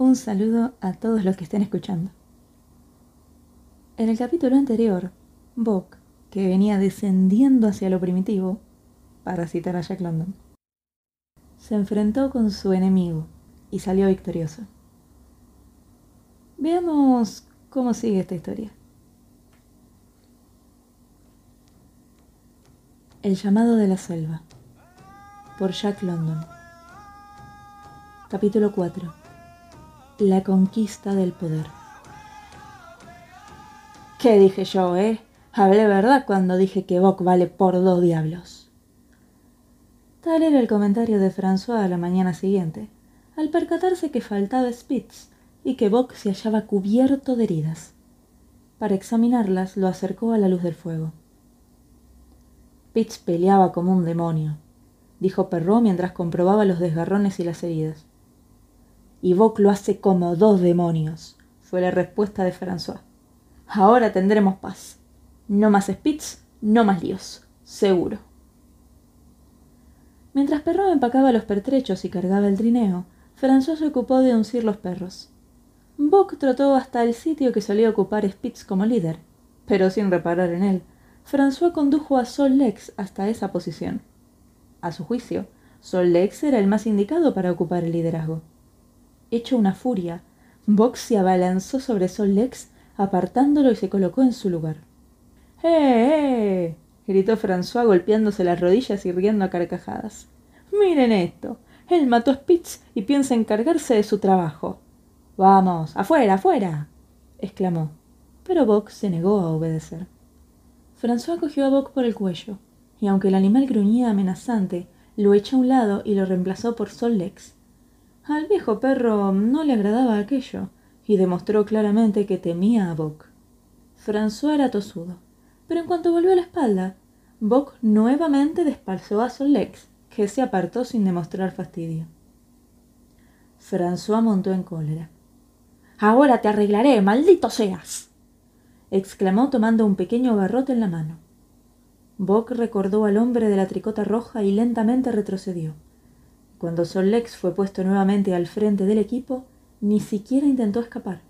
Un saludo a todos los que estén escuchando. En el capítulo anterior, Bock, que venía descendiendo hacia lo primitivo, para citar a Jack London, se enfrentó con su enemigo y salió victorioso. Veamos cómo sigue esta historia. El llamado de la selva por Jack London. Capítulo 4. La conquista del poder. ¿Qué dije yo, eh? Hablé verdad cuando dije que Bock vale por dos diablos. Tal era el comentario de François a la mañana siguiente, al percatarse que faltaba Spitz y que Bock se hallaba cubierto de heridas. Para examinarlas lo acercó a la luz del fuego. Spitz peleaba como un demonio, dijo Perrault mientras comprobaba los desgarrones y las heridas. Y Bock lo hace como dos demonios, fue la respuesta de François. Ahora tendremos paz. No más Spitz, no más líos, seguro. Mientras Perrault empacaba los pertrechos y cargaba el trineo, François se ocupó de uncir los perros. Bock trotó hasta el sitio que solía ocupar Spitz como líder, pero sin reparar en él. François condujo a Sol Lex hasta esa posición. A su juicio, Sol Lex era el más indicado para ocupar el liderazgo. Hecho una furia, Box se abalanzó sobre Sol Lex, apartándolo y se colocó en su lugar. ¡Eh, eh! gritó François golpeándose las rodillas y riendo a carcajadas. Miren esto. Él mató a Spitz y piensa encargarse de su trabajo. Vamos, afuera, afuera. exclamó. Pero Box se negó a obedecer. François cogió a Bock por el cuello y aunque el animal gruñía amenazante, lo echó a un lado y lo reemplazó por Sol Lex. Al viejo perro no le agradaba aquello, y demostró claramente que temía a Bock. François era tosudo, pero en cuanto volvió a la espalda, Bock nuevamente despalzó a Sol Lex, que se apartó sin demostrar fastidio. François montó en cólera. Ahora te arreglaré, maldito seas. exclamó tomando un pequeño garrote en la mano. Bock recordó al hombre de la tricota roja y lentamente retrocedió. Cuando Sol Lex fue puesto nuevamente al frente del equipo, ni siquiera intentó escapar,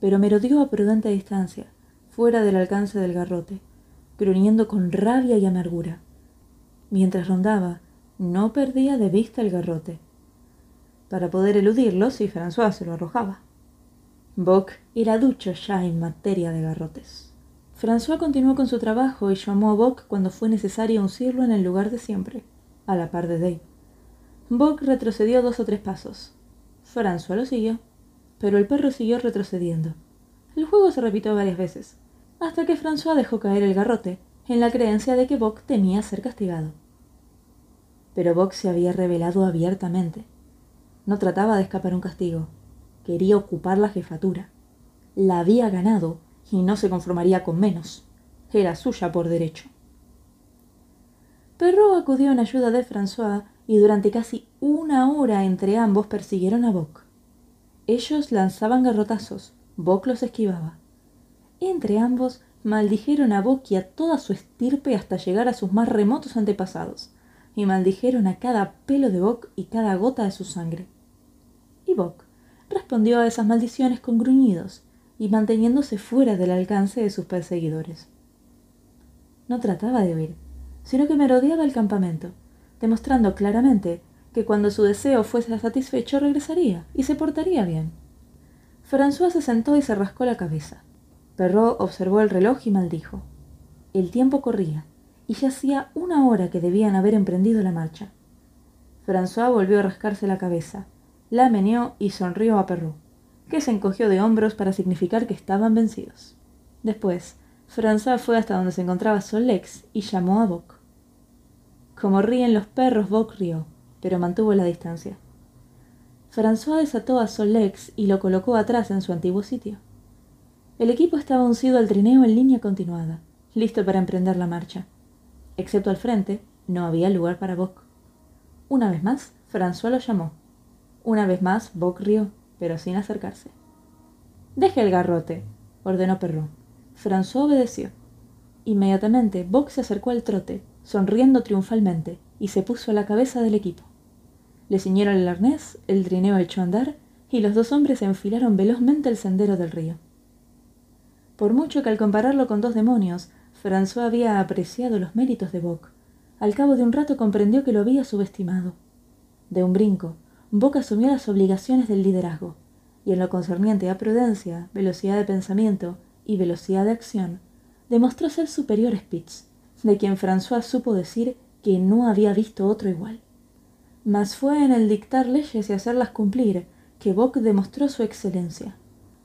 pero merodeó a prudente distancia, fuera del alcance del garrote, gruñendo con rabia y amargura. Mientras rondaba, no perdía de vista el garrote, para poder eludirlo si François se lo arrojaba. Bock era ducho ya en materia de garrotes. François continuó con su trabajo y llamó a Bock cuando fue necesario uncirlo en el lugar de siempre, a la par de Dave. Bock retrocedió dos o tres pasos. François lo siguió, pero el perro siguió retrocediendo. El juego se repitió varias veces, hasta que François dejó caer el garrote, en la creencia de que Bock temía ser castigado. Pero Bock se había revelado abiertamente. No trataba de escapar un castigo, quería ocupar la jefatura. La había ganado y no se conformaría con menos. Era suya por derecho. Perrault acudió en ayuda de François y durante casi una hora entre ambos persiguieron a Bock. Ellos lanzaban garrotazos, Bock los esquivaba. Entre ambos maldijeron a Bock y a toda su estirpe hasta llegar a sus más remotos antepasados, y maldijeron a cada pelo de Bock y cada gota de su sangre. Y Bock respondió a esas maldiciones con gruñidos, y manteniéndose fuera del alcance de sus perseguidores. No trataba de huir, sino que merodeaba el campamento, demostrando claramente que cuando su deseo fuese satisfecho regresaría y se portaría bien. François se sentó y se rascó la cabeza. Perrault observó el reloj y maldijo. El tiempo corría, y ya hacía una hora que debían haber emprendido la marcha. François volvió a rascarse la cabeza, la meneó y sonrió a Perrault que se encogió de hombros para significar que estaban vencidos. Después, François fue hasta donde se encontraba Solex y llamó a Bock. Como ríen los perros, Bock rió, pero mantuvo la distancia. François desató a Solex y lo colocó atrás en su antiguo sitio. El equipo estaba uncido al trineo en línea continuada, listo para emprender la marcha. Excepto al frente, no había lugar para Bock. Una vez más, François lo llamó. Una vez más, Bock rió pero sin acercarse. Deje el garrote, ordenó Perrault. François obedeció. Inmediatamente, Bock se acercó al trote, sonriendo triunfalmente, y se puso a la cabeza del equipo. Le ciñeron el arnés, el trineo echó a andar, y los dos hombres enfilaron velozmente el sendero del río. Por mucho que al compararlo con dos demonios, François había apreciado los méritos de Bock, al cabo de un rato comprendió que lo había subestimado. De un brinco, Bock asumió las obligaciones del liderazgo, y en lo concerniente a prudencia, velocidad de pensamiento y velocidad de acción, demostró ser superior a Spitz, de quien François supo decir que no había visto otro igual. Mas fue en el dictar leyes y hacerlas cumplir que Bock demostró su excelencia.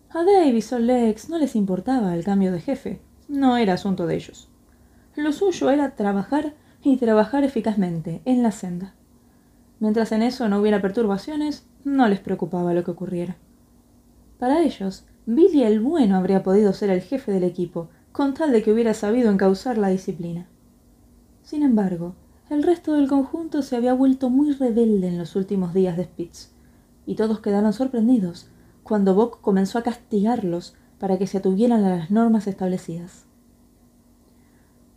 A Dave y Sol Lex no les importaba el cambio de jefe, no era asunto de ellos. Lo suyo era trabajar y trabajar eficazmente en la senda. Mientras en eso no hubiera perturbaciones, no les preocupaba lo que ocurriera. Para ellos, Billy el bueno habría podido ser el jefe del equipo, con tal de que hubiera sabido encauzar la disciplina. Sin embargo, el resto del conjunto se había vuelto muy rebelde en los últimos días de Spitz, y todos quedaron sorprendidos cuando Bock comenzó a castigarlos para que se atuvieran a las normas establecidas.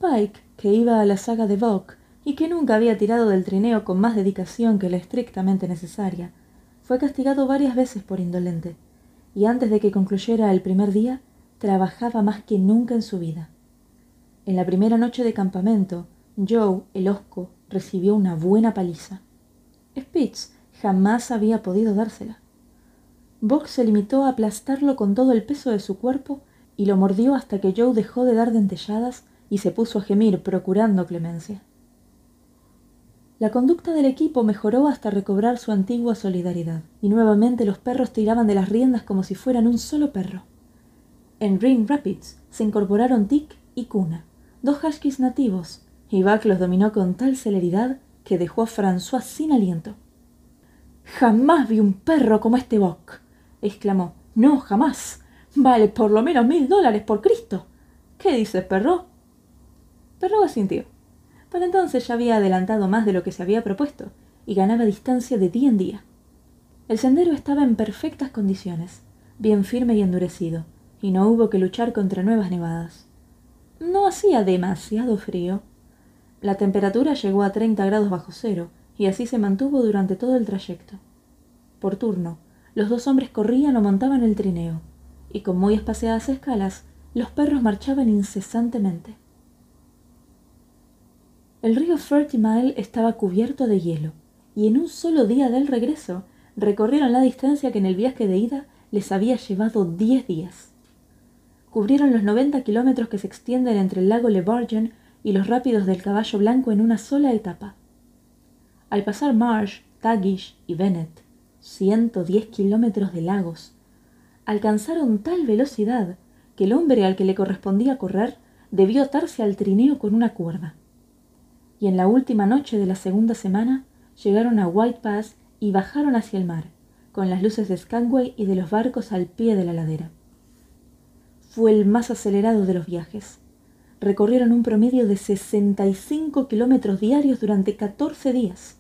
Pike, que iba a la saga de Bock y que nunca había tirado del trineo con más dedicación que la estrictamente necesaria, fue castigado varias veces por indolente, y antes de que concluyera el primer día, trabajaba más que nunca en su vida. En la primera noche de campamento, Joe, el osco, recibió una buena paliza. Spitz jamás había podido dársela. Bock se limitó a aplastarlo con todo el peso de su cuerpo y lo mordió hasta que Joe dejó de dar dentelladas y se puso a gemir procurando clemencia. La conducta del equipo mejoró hasta recobrar su antigua solidaridad, y nuevamente los perros tiraban de las riendas como si fueran un solo perro. En Ring Rapids se incorporaron Tick y Kuna, dos huskies nativos, y Buck los dominó con tal celeridad que dejó a François sin aliento. Jamás vi un perro como este Buck, exclamó. No, jamás. Vale por lo menos mil dólares por Cristo. ¿Qué dices, perro? Perro asintió. Para entonces ya había adelantado más de lo que se había propuesto, y ganaba distancia de día en día. El sendero estaba en perfectas condiciones, bien firme y endurecido, y no hubo que luchar contra nuevas nevadas. No hacía demasiado frío. La temperatura llegó a treinta grados bajo cero, y así se mantuvo durante todo el trayecto. Por turno, los dos hombres corrían o montaban el trineo, y con muy espaciadas escalas, los perros marchaban incesantemente. El río Thirty Mile estaba cubierto de hielo, y en un solo día del regreso recorrieron la distancia que en el viaje de ida les había llevado diez días. Cubrieron los noventa kilómetros que se extienden entre el lago Le Bargen y los rápidos del Caballo Blanco en una sola etapa. Al pasar Marsh, Tagish y Bennett, 110 kilómetros de lagos, alcanzaron tal velocidad que el hombre al que le correspondía correr debió atarse al trineo con una cuerda. Y en la última noche de la segunda semana llegaron a White Pass y bajaron hacia el mar, con las luces de Skagway y de los barcos al pie de la ladera. Fue el más acelerado de los viajes. Recorrieron un promedio de 65 kilómetros diarios durante 14 días.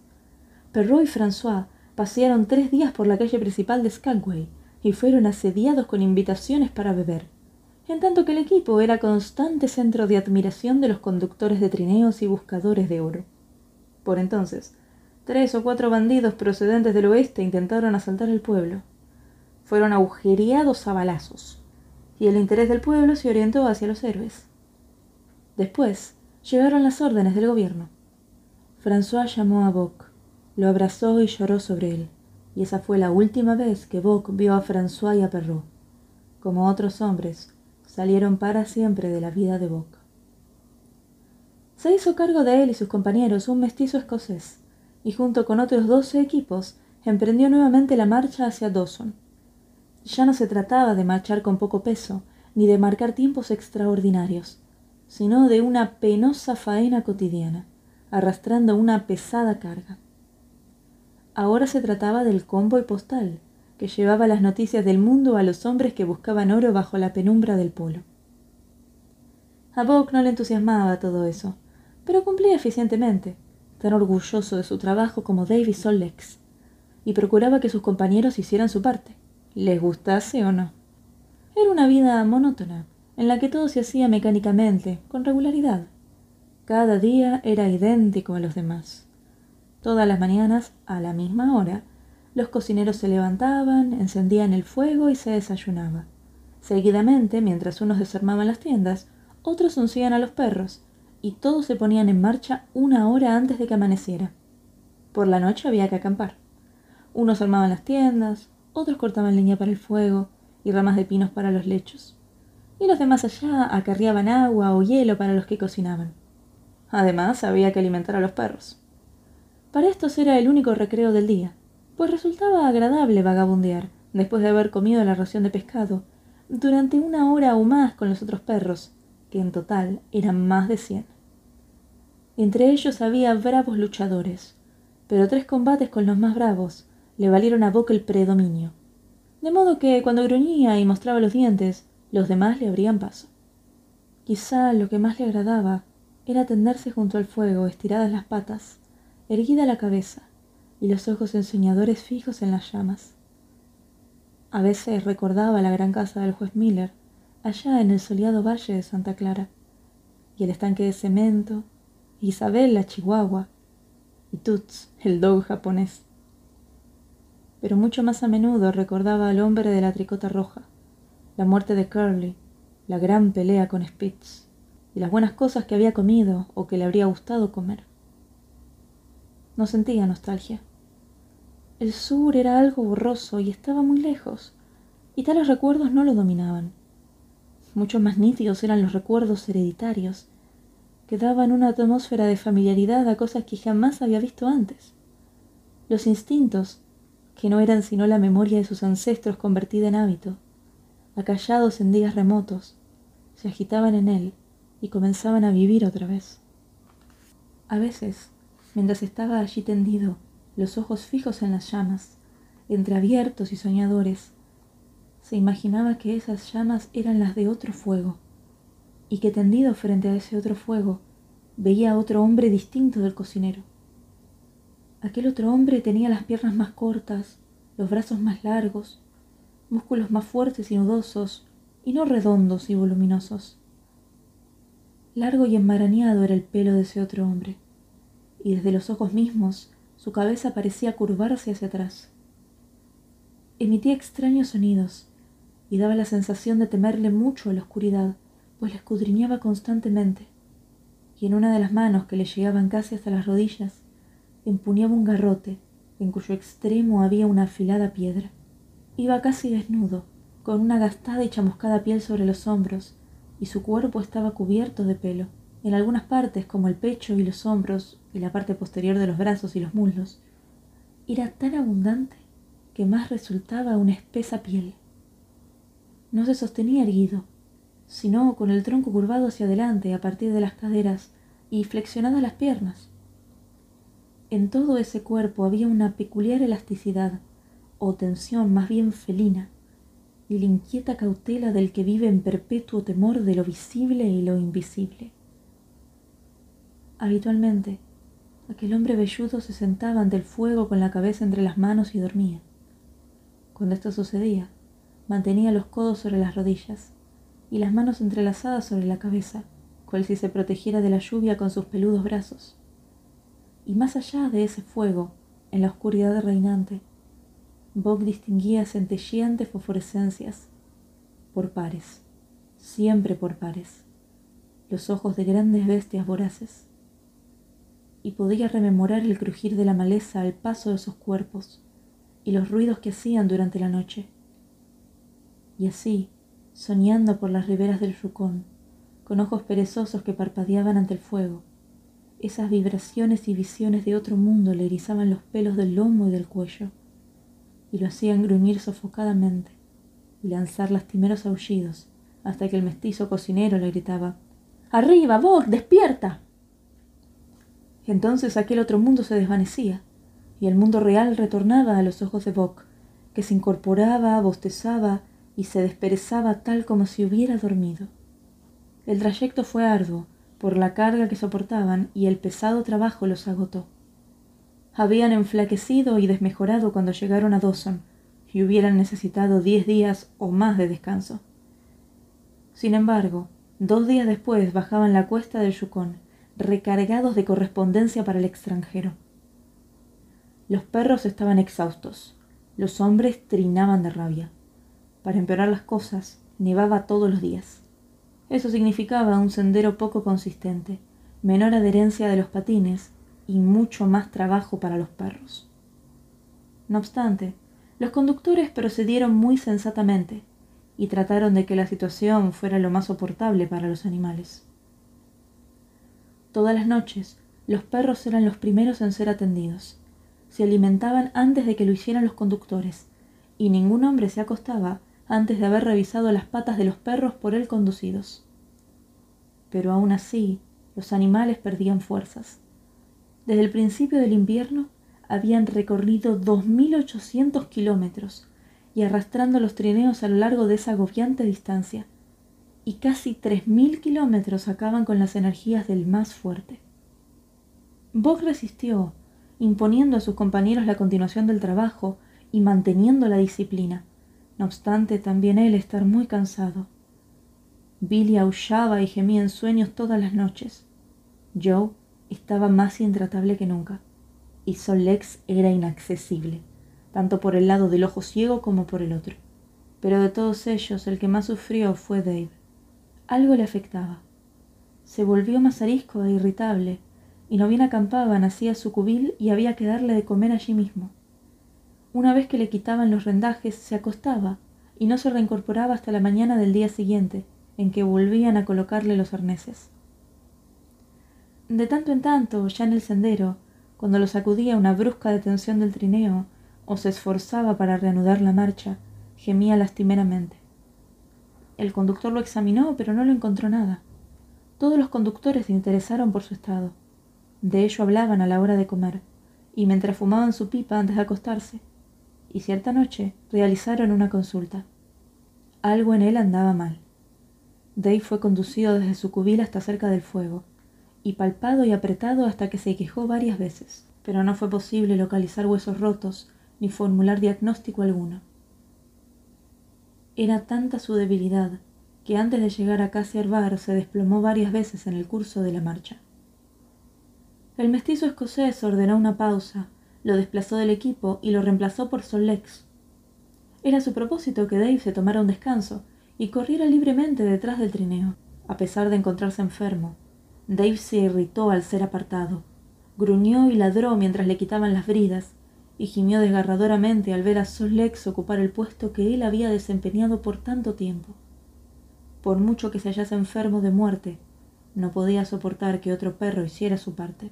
Perrault y François pasearon tres días por la calle principal de Skagway y fueron asediados con invitaciones para beber, en tanto que el equipo era constante centro de admiración de los conductores de trineos y buscadores de oro. Por entonces, tres o cuatro bandidos procedentes del oeste intentaron asaltar el pueblo. Fueron agujereados a balazos, y el interés del pueblo se orientó hacia los héroes. Después llegaron las órdenes del gobierno. François llamó a Bock lo abrazó y lloró sobre él, y esa fue la última vez que Bock vio a François y a Perrault. Como otros hombres, salieron para siempre de la vida de Bock. Se hizo cargo de él y sus compañeros un mestizo escocés, y junto con otros doce equipos emprendió nuevamente la marcha hacia Dawson. Ya no se trataba de marchar con poco peso, ni de marcar tiempos extraordinarios, sino de una penosa faena cotidiana, arrastrando una pesada carga. Ahora se trataba del convoy postal, que llevaba las noticias del mundo a los hombres que buscaban oro bajo la penumbra del polo. A Bock no le entusiasmaba todo eso, pero cumplía eficientemente, tan orgulloso de su trabajo como Davy Sollex, y procuraba que sus compañeros hicieran su parte, les gustase o no. Era una vida monótona, en la que todo se hacía mecánicamente, con regularidad. Cada día era idéntico a los demás. Todas las mañanas, a la misma hora, Los cocineros se levantaban, encendían el fuego y se desayunaba. Seguidamente, mientras unos desarmaban las tiendas, otros uncían a los perros, y todos se ponían en marcha una hora antes de que amaneciera. Por la noche había que acampar. Unos armaban las tiendas, otros cortaban leña para el fuego y ramas de pinos para los lechos, y los demás allá acarreaban agua o hielo para los que cocinaban. Además, había que alimentar a los perros. Para estos era el único recreo del día, pues resultaba agradable vagabundear, después de haber comido la ración de pescado, durante una hora o más con los otros perros, que en total eran más de cien. Entre ellos había bravos luchadores, pero tres combates con los más bravos le valieron a Boca el predominio, de modo que cuando gruñía y mostraba los dientes, los demás le abrían paso. Quizá lo que más le agradaba era tenderse junto al fuego, estiradas las patas, erguida la cabeza y los ojos ensoñadores fijos en las llamas. A veces recordaba la gran casa del juez Miller, allá en el soleado valle de Santa Clara, y el estanque de cemento, Isabel la chihuahua, y Toots el dog japonés. Pero mucho más a menudo recordaba al hombre de la tricota roja, la muerte de Curly, la gran pelea con Spitz, y las buenas cosas que había comido o que le habría gustado comer. No sentía nostalgia. El sur era algo borroso y estaba muy lejos, y tales recuerdos no lo dominaban. Mucho más nítidos eran los recuerdos hereditarios, que daban una atmósfera de familiaridad a cosas que jamás había visto antes. Los instintos, que no eran sino la memoria de sus ancestros convertida en hábito, acallados en días remotos, se agitaban en él y comenzaban a vivir otra vez. A veces, mientras estaba allí tendido, los ojos fijos en las llamas, entreabiertos y soñadores, se imaginaba que esas llamas eran las de otro fuego, y que tendido frente a ese otro fuego veía a otro hombre distinto del cocinero. Aquel otro hombre tenía las piernas más cortas, los brazos más largos, músculos más fuertes y nudosos, y no redondos y voluminosos. Largo y enmarañado era el pelo de ese otro hombre, y desde los ojos mismos su cabeza parecía curvarse hacia atrás. Emitía extraños sonidos, y daba la sensación de temerle mucho a la oscuridad, pues la escudriñaba constantemente, y en una de las manos que le llegaban casi hasta las rodillas, empuñaba un garrote en cuyo extremo había una afilada piedra. Iba casi desnudo, con una gastada y chamuscada piel sobre los hombros, y su cuerpo estaba cubierto de pelo. En algunas partes, como el pecho y los hombros, y la parte posterior de los brazos y los muslos, era tan abundante que más resultaba una espesa piel. No se sostenía erguido, sino con el tronco curvado hacia adelante a partir de las caderas y flexionadas las piernas. En todo ese cuerpo había una peculiar elasticidad o tensión más bien felina y la inquieta cautela del que vive en perpetuo temor de lo visible y lo invisible. Habitualmente, aquel hombre velludo se sentaba ante el fuego con la cabeza entre las manos y dormía. Cuando esto sucedía, mantenía los codos sobre las rodillas y las manos entrelazadas sobre la cabeza, cual si se protegiera de la lluvia con sus peludos brazos. Y más allá de ese fuego, en la oscuridad reinante, Bob distinguía centelleantes fosforescencias, por pares, siempre por pares, los ojos de grandes bestias voraces, y podía rememorar el crujir de la maleza al paso de esos cuerpos y los ruidos que hacían durante la noche. Y así, soñando por las riberas del Yukon, con ojos perezosos que parpadeaban ante el fuego, esas vibraciones y visiones de otro mundo le erizaban los pelos del lomo y del cuello, y lo hacían gruñir sofocadamente y lanzar lastimeros aullidos hasta que el mestizo cocinero le gritaba Arriba, vos, despierta. Entonces aquel otro mundo se desvanecía, y el mundo real retornaba a los ojos de Bock, que se incorporaba, bostezaba y se desperezaba tal como si hubiera dormido. El trayecto fue arduo, por la carga que soportaban y el pesado trabajo los agotó. Habían enflaquecido y desmejorado cuando llegaron a Dawson, y hubieran necesitado diez días o más de descanso. Sin embargo, dos días después bajaban la cuesta del Yukon, recargados de correspondencia para el extranjero. Los perros estaban exhaustos, Los hombres trinaban de rabia. Para empeorar las cosas, nevaba todos los días. Eso significaba un sendero poco consistente, menor adherencia de los patines y mucho más trabajo para los perros. No obstante, los conductores procedieron muy sensatamente y trataron de que la situación fuera lo más soportable para los animales. Todas las noches, los perros eran los primeros en ser atendidos. Se alimentaban antes de que lo hicieran los conductores, y ningún hombre se acostaba antes de haber revisado las patas de los perros por él conducidos. Pero aún así, los animales perdían fuerzas. Desde el principio del invierno habían recorrido 2.800 kilómetros y arrastrando los trineos a lo largo de esa agobiante distancia, y casi 3.000 kilómetros acaban con las energías del más fuerte. Bock resistió, imponiendo a sus compañeros la continuación del trabajo y manteniendo la disciplina, no obstante también él estar muy cansado. Billy aullaba y gemía en sueños todas las noches. Joe estaba más intratable que nunca y Solex era inaccesible, tanto por el lado del ojo ciego como por el otro. Pero de todos ellos el que más sufrió fue Dave. Algo le afectaba. Se volvió más arisco e irritable, y no bien acampaban hacía su cubil y había que darle de comer allí mismo. Una vez que le quitaban los rendajes, se acostaba y no se reincorporaba hasta la mañana del día siguiente, en que volvían a colocarle los arneses. De tanto en tanto, ya en el sendero, cuando lo sacudía una brusca detención del trineo o se esforzaba para reanudar la marcha, gemía lastimeramente. El conductor lo examinó, pero no lo encontró nada. Todos los conductores se interesaron por su estado. De ello hablaban a la hora de comer, y mientras fumaban su pipa antes de acostarse. Y cierta noche realizaron una consulta. Algo en él andaba mal. Dave fue conducido desde su cubil hasta cerca del fuego, y palpado y apretado hasta que se quejó varias veces, pero no fue posible localizar huesos rotos ni formular diagnóstico alguno. Era tanta su debilidad que antes de llegar a Cassiar se desplomó varias veces en el curso de la marcha. El mestizo escocés ordenó una pausa, lo desplazó del equipo y lo reemplazó por Solex. Era su propósito que Dave se tomara un descanso y corriera libremente detrás del trineo, a pesar de encontrarse enfermo, Dave se irritó al ser apartado. Gruñó y ladró mientras le quitaban las bridas, y gimió desgarradoramente al ver a Solex ocupar el puesto que él había desempeñado por tanto tiempo. Por mucho que se hallase enfermo de muerte, no podía soportar que otro perro hiciera su parte.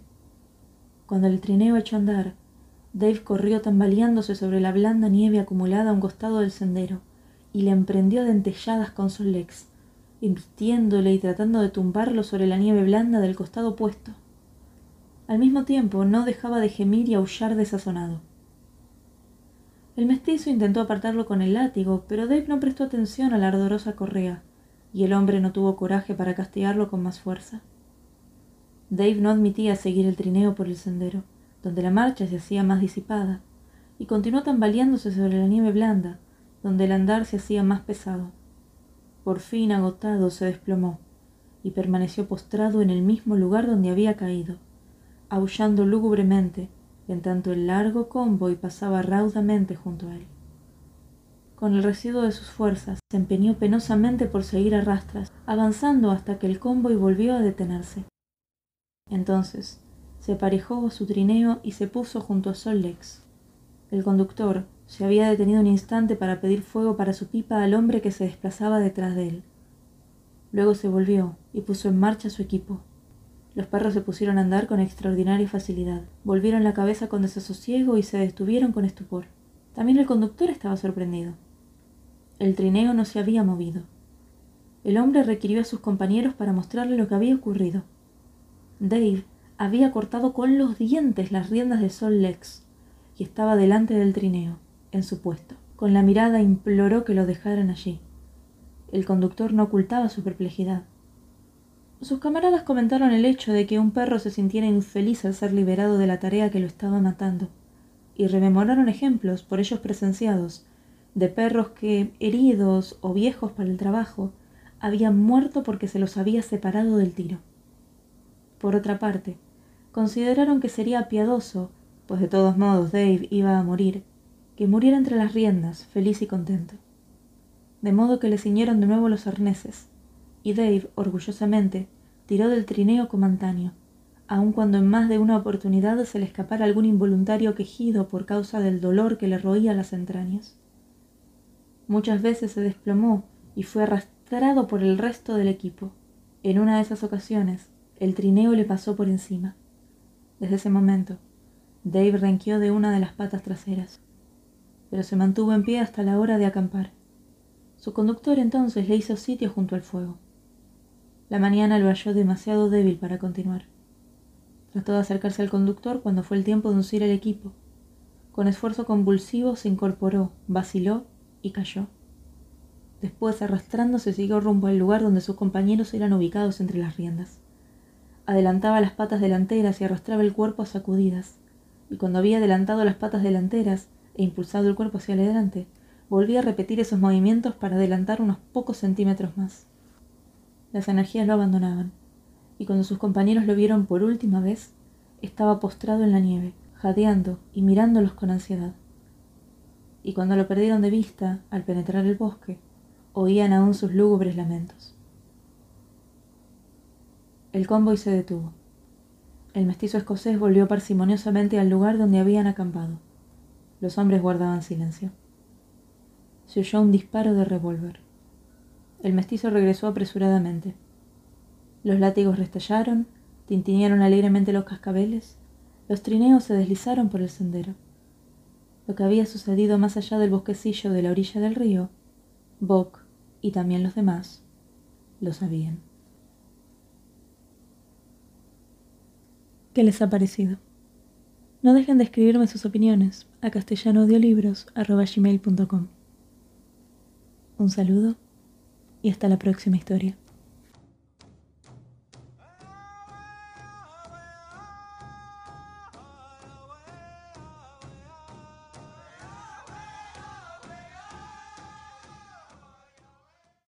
Cuando el trineo echó a andar, Dave corrió tambaleándose sobre la blanda nieve acumulada a un costado del sendero, y le emprendió dentelladas con Solex, embistiéndole y tratando de tumbarlo sobre la nieve blanda del costado opuesto. Al mismo tiempo no dejaba de gemir y aullar desazonado. El mestizo intentó apartarlo con el látigo, pero Dave no prestó atención a la ardorosa correa, y el hombre no tuvo coraje para castigarlo con más fuerza. Dave no admitía seguir el trineo por el sendero, donde la marcha se hacía más disipada, y continuó tambaleándose sobre la nieve blanda, donde el andar se hacía más pesado. Por fin agotado se desplomó y permaneció postrado en el mismo lugar donde había caído, aullando lúgubremente, en tanto el largo convoy pasaba raudamente junto a él. Con el residuo de sus fuerzas, se empeñó penosamente por seguir a rastras, avanzando hasta que el convoy volvió a detenerse. Entonces, se aparejó su trineo y se puso junto a Sollex. El conductor, se había detenido un instante para pedir fuego para su pipa al hombre que se desplazaba detrás de él. Luego se volvió y puso en marcha su equipo. Los perros se pusieron a andar con extraordinaria facilidad, volvieron la cabeza con desasosiego y se detuvieron con estupor. También el conductor estaba sorprendido. El trineo no se había movido. El hombre requirió a sus compañeros para mostrarle lo que había ocurrido. Dave había cortado con los dientes las riendas de Sol Lex y estaba delante del trineo en su puesto. Con la mirada imploró que lo dejaran allí. El conductor no ocultaba su perplejidad. Sus camaradas comentaron el hecho de que un perro se sintiera infeliz al ser liberado de la tarea que lo estaba matando, y rememoraron ejemplos, por ellos presenciados, de perros que, heridos o viejos para el trabajo, habían muerto porque se los había separado del tiro. Por otra parte, consideraron que sería piadoso, pues de todos modos Dave iba a morir, que muriera entre las riendas, feliz y contento. De modo que le ciñeron de nuevo los arneses, y Dave, orgullosamente, tiró del trineo como antaño, aun cuando en más de una oportunidad se le escapara algún involuntario quejido por causa del dolor que le roía las entrañas. Muchas veces se desplomó y fue arrastrado por el resto del equipo. En una de esas ocasiones, el trineo le pasó por encima. Desde ese momento, Dave renqueó de una de las patas traseras, pero se mantuvo en pie hasta la hora de acampar. Su conductor entonces le hizo sitio junto al fuego. La mañana lo halló demasiado débil para continuar. Trató de acercarse al conductor cuando fue el tiempo de uncir el equipo. Con esfuerzo convulsivo se incorporó, vaciló y cayó. Después, arrastrándose, siguió rumbo al lugar donde sus compañeros eran ubicados entre las riendas adelantaba las patas delanteras y arrastraba el cuerpo a sacudidas, y cuando había adelantado las patas delanteras e impulsado el cuerpo hacia adelante, volvía a repetir esos movimientos para adelantar unos pocos centímetros más. Las energías lo abandonaban, y cuando sus compañeros lo vieron por última vez, estaba postrado en la nieve, jadeando y mirándolos con ansiedad. Y cuando lo perdieron de vista, al penetrar el bosque, oían aún sus lúgubres lamentos. El convoy se detuvo. El mestizo escocés volvió parsimoniosamente al lugar donde habían acampado. Los hombres guardaban silencio. Se oyó un disparo de revólver. El mestizo regresó apresuradamente. Los látigos restallaron, tintinearon alegremente los cascabeles, los trineos se deslizaron por el sendero. Lo que había sucedido más allá del bosquecillo de la orilla del río, Bock y también los demás lo sabían. ¿Qué les ha parecido? No dejen de escribirme sus opiniones a castellanoaudiolibros.com. Un saludo y hasta la próxima historia.